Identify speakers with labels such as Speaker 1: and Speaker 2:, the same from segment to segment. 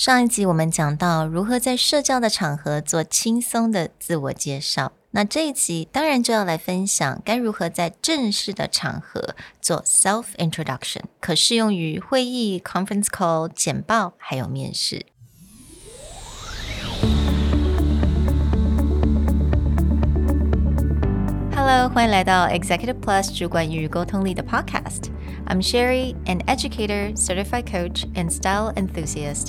Speaker 1: 上一集我们讲到如何在社交的场合做轻松的自我介绍，那这一集当然就要来分享该如何在正式的场合做 self introduction，可适用于会议、conference call、简报还有面试。Hello，欢迎来到 Executive Plus 主管与沟通力的 Podcast。I'm Sherry, an educator, certified coach, and style enthusiast.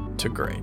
Speaker 2: to great.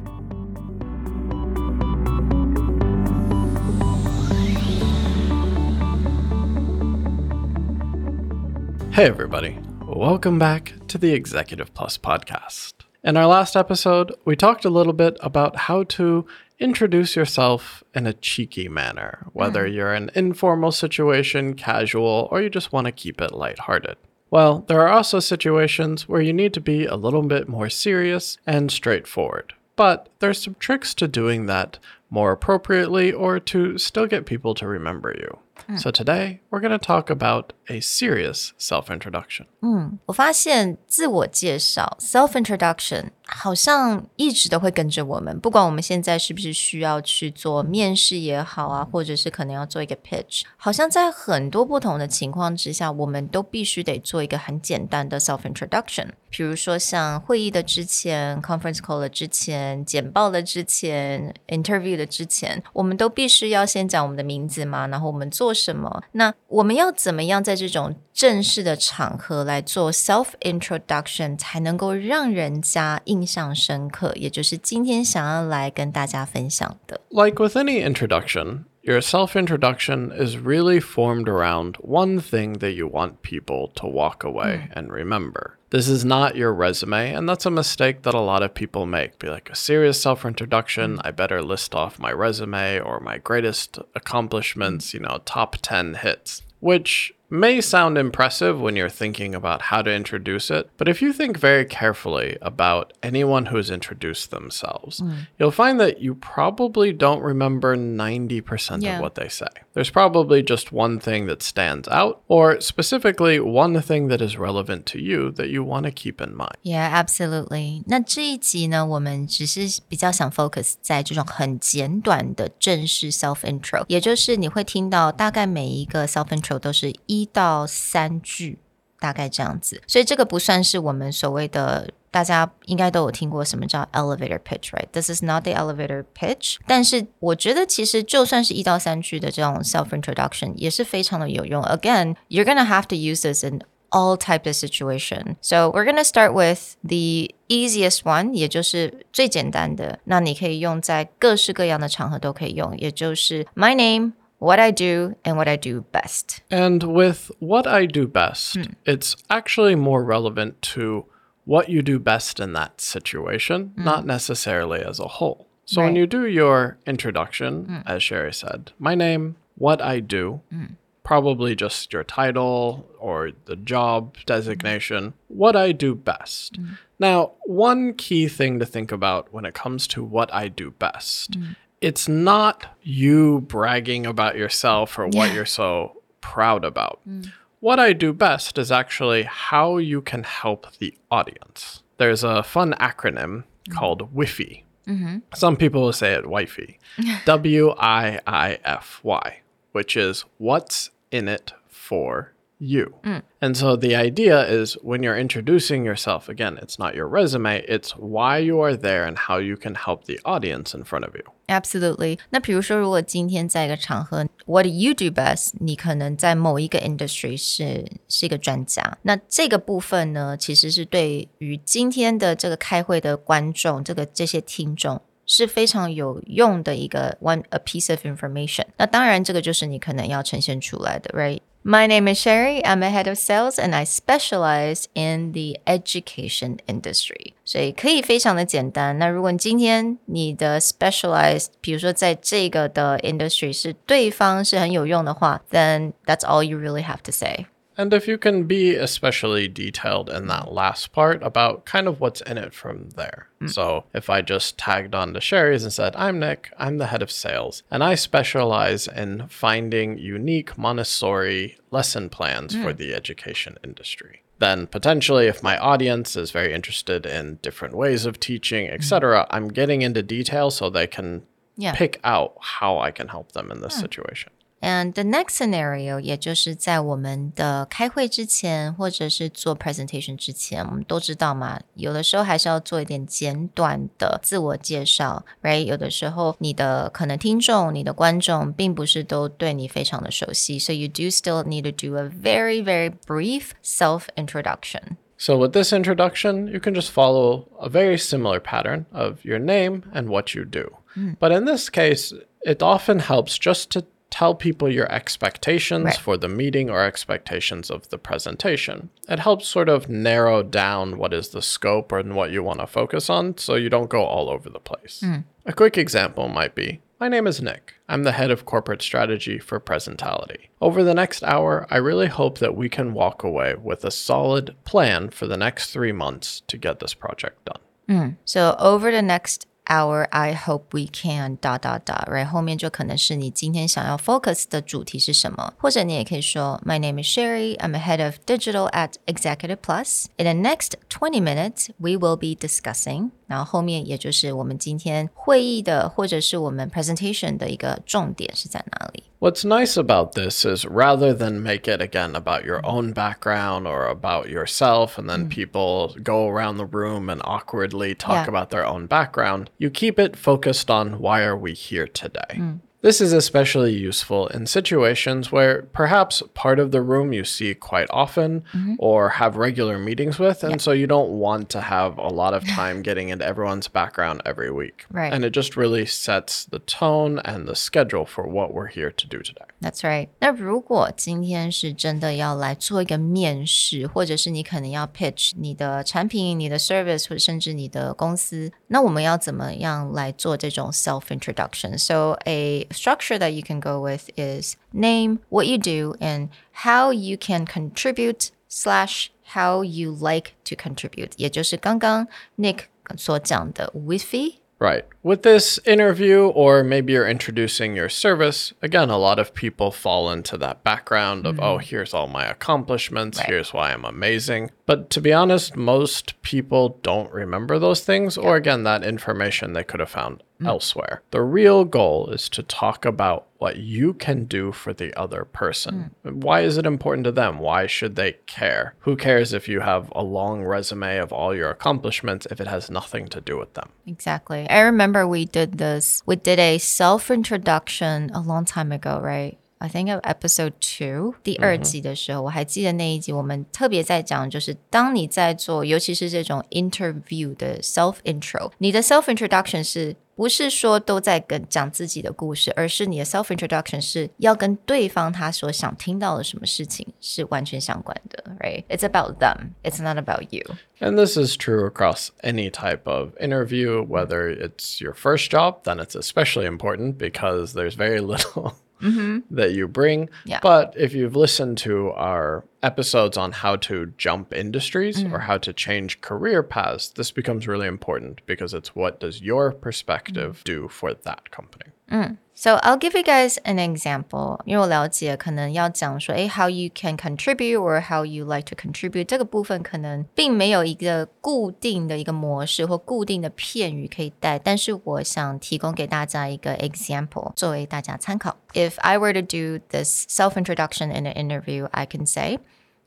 Speaker 2: Hey, everybody. Welcome back to the Executive Plus podcast. In our last episode, we talked a little bit about how to introduce yourself in a cheeky manner, whether mm. you're in an informal situation, casual, or you just want to keep it lighthearted. Well, there are also situations where you need to be a little bit more serious and straightforward. But there's some tricks to doing that more appropriately or to still get people to remember you. Mm. So today we're going to talk about a serious self-introduction.
Speaker 1: 嗯，我发现自我介绍 self-introduction 好像一直都会跟着我们，不管我们现在是不是需要去做面试也好啊，或者是可能要做一个 pitch，好像在很多不同的情况之下，我们都必须得做一个很简单的 self introduction。比如说像会议的之前、conference call 的之前、简报的之前、interview 的之前，我们都必须要先讲我们的名字嘛，然后我们做 什么？那我们要怎么样在这种正式的场合来做 self introduction，才能够让人家印象深刻？也就是今天想要来跟大家分享的。
Speaker 2: Like with any introduction. Your self introduction is really formed around one thing that you want people to walk away mm. and remember. This is not your resume, and that's a mistake that a lot of people make. Be like a serious self introduction, mm. I better list off my resume or my greatest accomplishments, you know, top 10 hits, which may sound impressive when you're thinking about how to introduce it, but if you think very carefully about anyone who's introduced themselves, mm. you'll find that you probably don't remember 90% yeah. of what they say. There's probably just one thing that stands out, or specifically one thing that is relevant to you that you want to keep in mind.
Speaker 1: Yeah, absolutely. 那这一集呢，我们只是比较想 focus 在这种很简短的正式 self intro，也就是你会听到大概每一个 self intro 都是一 到三句，大概这样子。所以这个不算是我们所谓的，大家应该都有听过什么叫 elevator pitch，right？This is not the elevator pitch。但是我觉得其实就算是一到三句的这种 self introduction 也是非常的有用。Again, you're gonna have to use this in all type of situation. So we're gonna start with the easiest one，也就是最简单的。那你可以用在各式各样的场合都可以用，也就是 my name What I do and what I do best.
Speaker 2: And with what I do best, mm. it's actually more relevant to what you do best in that situation, mm. not necessarily as a whole. So right. when you do your introduction, mm. as Sherry said, my name, what I do, hmm. probably just your title or the job designation, what I do best. Hmm. Now, one key thing to think about when it comes to what I do best hmm it's not you bragging about yourself or what you're so proud about. Mm. What I do best is actually how you can help the audience. There's a fun acronym mm. called WIFY. Mm-hmm. Some people will say it wifey. W I I F Y, which is what's in it for you. Mm. And so the idea is when you're introducing yourself, again, it's not your resume, it's why you are there and how you can help the audience in front of you.
Speaker 1: Absolutely. 那比如说，如果今天在一个场合，What do you do best？你可能在某一个 industry 是是一个专家。那这个部分呢，其实是对于今天的这个开会的观众，这个这些听众。是非常有用的一个 one a piece of information。那当然，这个就是你可能要呈现出来的 ，right？my name is Sherry. I'm a head of sales and I specialize in the education industry. 所以可以非常的简单。那如果你今天你的 specialized，比如说在这个的 industry 是对方是很有用的话，then that's all you really have to say.
Speaker 2: And if you can be especially detailed in that last part about kind of what's in it from there. Mm. So if I just tagged on to Sherry's and said, I'm Nick, I'm the head of sales, and I specialize in finding unique Montessori lesson plans mm. for the education industry. Then potentially if my audience is very interested in different ways of teaching, etc., mm. I'm getting into detail so they can yeah. pick out how I can help them in this yeah. situation.
Speaker 1: And the next scenario，也就是在我们的开会之前，或者是做 presentation 之前，我们都知道嘛，有的时候还是要做一点简短的自我介绍，right？有的时候你的可能听众、你的观众并不是都对你非常的熟悉，so you do still need to do a very very brief self introduction.
Speaker 2: So, with this introduction, you can just follow a very similar pattern of your name and what you do. Mm. But in this case, it often helps just to tell people your expectations right. for the meeting or expectations of the presentation. It helps sort of narrow down what is the scope and what you want to focus on so you don't go all over the place. Mm. A quick example might be My name is Nick. I'm the head of corporate strategy for Presentality. Over the next hour, I really hope that we can walk away with a solid plan for the next three months to get this project done.
Speaker 1: Mm. So, over the next hour I hope we can 哒哒哒，right 后面就可能是你今天想要 focus 的主题是什么，或者你也可以说 My name is Sherry, I'm a head of digital at Executive Plus. In the next 20 minutes, we will be discussing 然后后面也就是我们今天会议的或者是我们 presentation 的一个重点是在哪里。
Speaker 2: What's nice about this is rather than make it again about your own background or about yourself, and then mm. people go around the room and awkwardly talk yeah. about their own background, you keep it focused on why are we here today? Mm. This is especially useful in situations where perhaps part of the room you see quite often mm-hmm. or have regular meetings with, and so you don't want to have a lot of time getting into everyone's background every week.
Speaker 1: Right.
Speaker 2: And it just really sets the tone and the schedule for what we're here to do today.
Speaker 1: That's right. 那如果今天是真的要来做一个面试，或者是你可能要 pitch 你的产品、你的 service，或者甚至你的公司，那我们要怎么样来做这种 self introduction? So a structure that you can go with is name, what you do, and how you can contribute slash how you like to contribute，也就是刚刚 Nick 所讲的 Wi-Fi
Speaker 2: Right. With this interview, or maybe you're introducing your service, again, a lot of people fall into that background of, mm-hmm. oh, here's all my accomplishments, right. here's why I'm amazing. But to be honest, most people don't remember those things, yeah. or again, that information they could have found mm. elsewhere. The real goal is to talk about what you can do for the other person. Mm. Why is it important to them? Why should they care? Who cares if you have a long resume of all your accomplishments if it has nothing to do with them?
Speaker 1: Exactly. I remember we did this, we did a self introduction a long time ago, right? I think of episode two 第二集的时候，我还记得那一集，我们特别在讲，就是当你在做，尤其是这种 interview 的 self intro，你的 self introduction 是不是说都在跟讲自己的故事，而是你的 self introduction 是要跟对方他所想听到的什么事情是完全相关的，right? It's about them. It's not about you.
Speaker 2: And this is true across any type of interview, whether it's your first job, then it's especially important because there's very little mm-hmm. that you bring.
Speaker 1: Yeah.
Speaker 2: But if you've listened to our episodes on how to jump industries mm. or how to change career paths, this becomes really important because it's what does your perspective mm. do for that company.
Speaker 1: Mm. So I'll give you guys an example，因为我了解可能要讲说，哎，how you can contribute or how you like to contribute 这个部分可能并没有一个固定的一个模式或固定的片语可以带，但是我想提供给大家一个 example 作为大家参考。If I were to do this self introduction in an interview, I can say.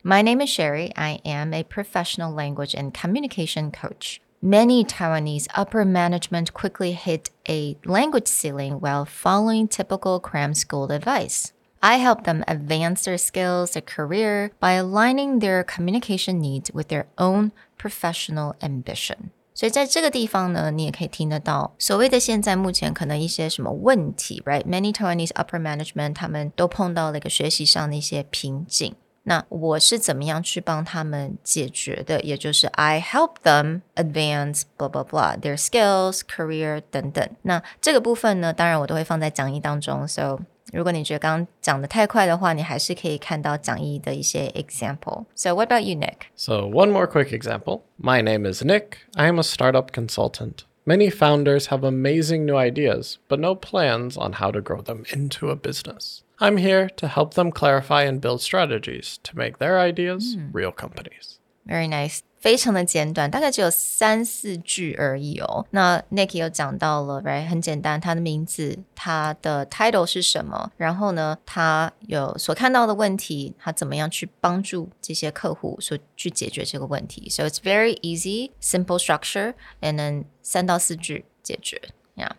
Speaker 1: My name is Sherry. I am a professional language and communication coach. Many Taiwanese upper management quickly hit a language ceiling while following typical cram school advice. I help them advance their skills, their career by aligning their communication needs with their own professional ambition. 所以在这个地方呢，你也可以听得到所谓的现在目前可能一些什么问题，right？Many Taiwanese upper management 他们都碰到了一个学习上的一些瓶颈。 那我是怎么样去帮他们解决的？也就是 I help them advance blah blah blah their skills, career 等等。那这个部分呢，当然我都会放在讲义当中。So 如果你觉得刚刚讲的太快的话，你还是可以看到讲义的一些 example. So what about you, Nick?
Speaker 2: So one more quick example. My name is Nick. I am a startup consultant. Many founders have amazing new ideas, but no plans on how to grow them into a business. I'm here to help them clarify and build strategies to make their ideas mm. real companies.
Speaker 1: Very nice. 非常的简短，大概只有三四句而已哦。那 Nick 有讲到了，right？很简单，他的名字，他的 title 是什么？然后呢，他有所看到的问题，他怎么样去帮助这些客户所去解决这个问题？So it's very easy, simple structure, and then 三到四句解决，yeah。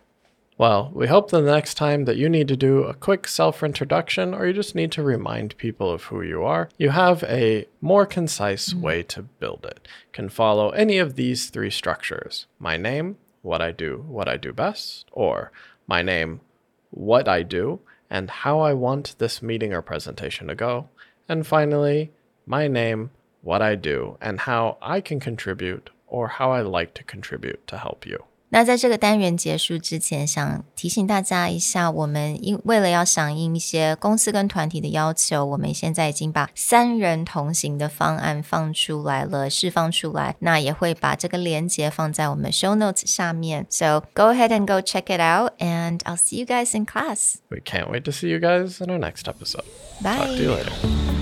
Speaker 2: Well, we hope the next time that you need to do a quick self introduction or you just need to remind people of who you are, you have a more concise mm-hmm. way to build it. Can follow any of these three structures my name, what I do, what I do best, or my name, what I do, and how I want this meeting or presentation to go. And finally, my name, what I do, and how I can contribute or how I like to contribute to help you.
Speaker 1: 那在这个单元结束之前，想提醒大家一下，我们因为了要响应一些公司跟团体的要求，我们现在已经把三人同行的方案放出来了，释放出来。那也会把这个链接放在我们 show notes 下面。So go ahead and go check it out, and I'll see you guys in class.
Speaker 2: We can't wait to see you guys in our next episode.
Speaker 1: Bye.
Speaker 2: Talk to you later.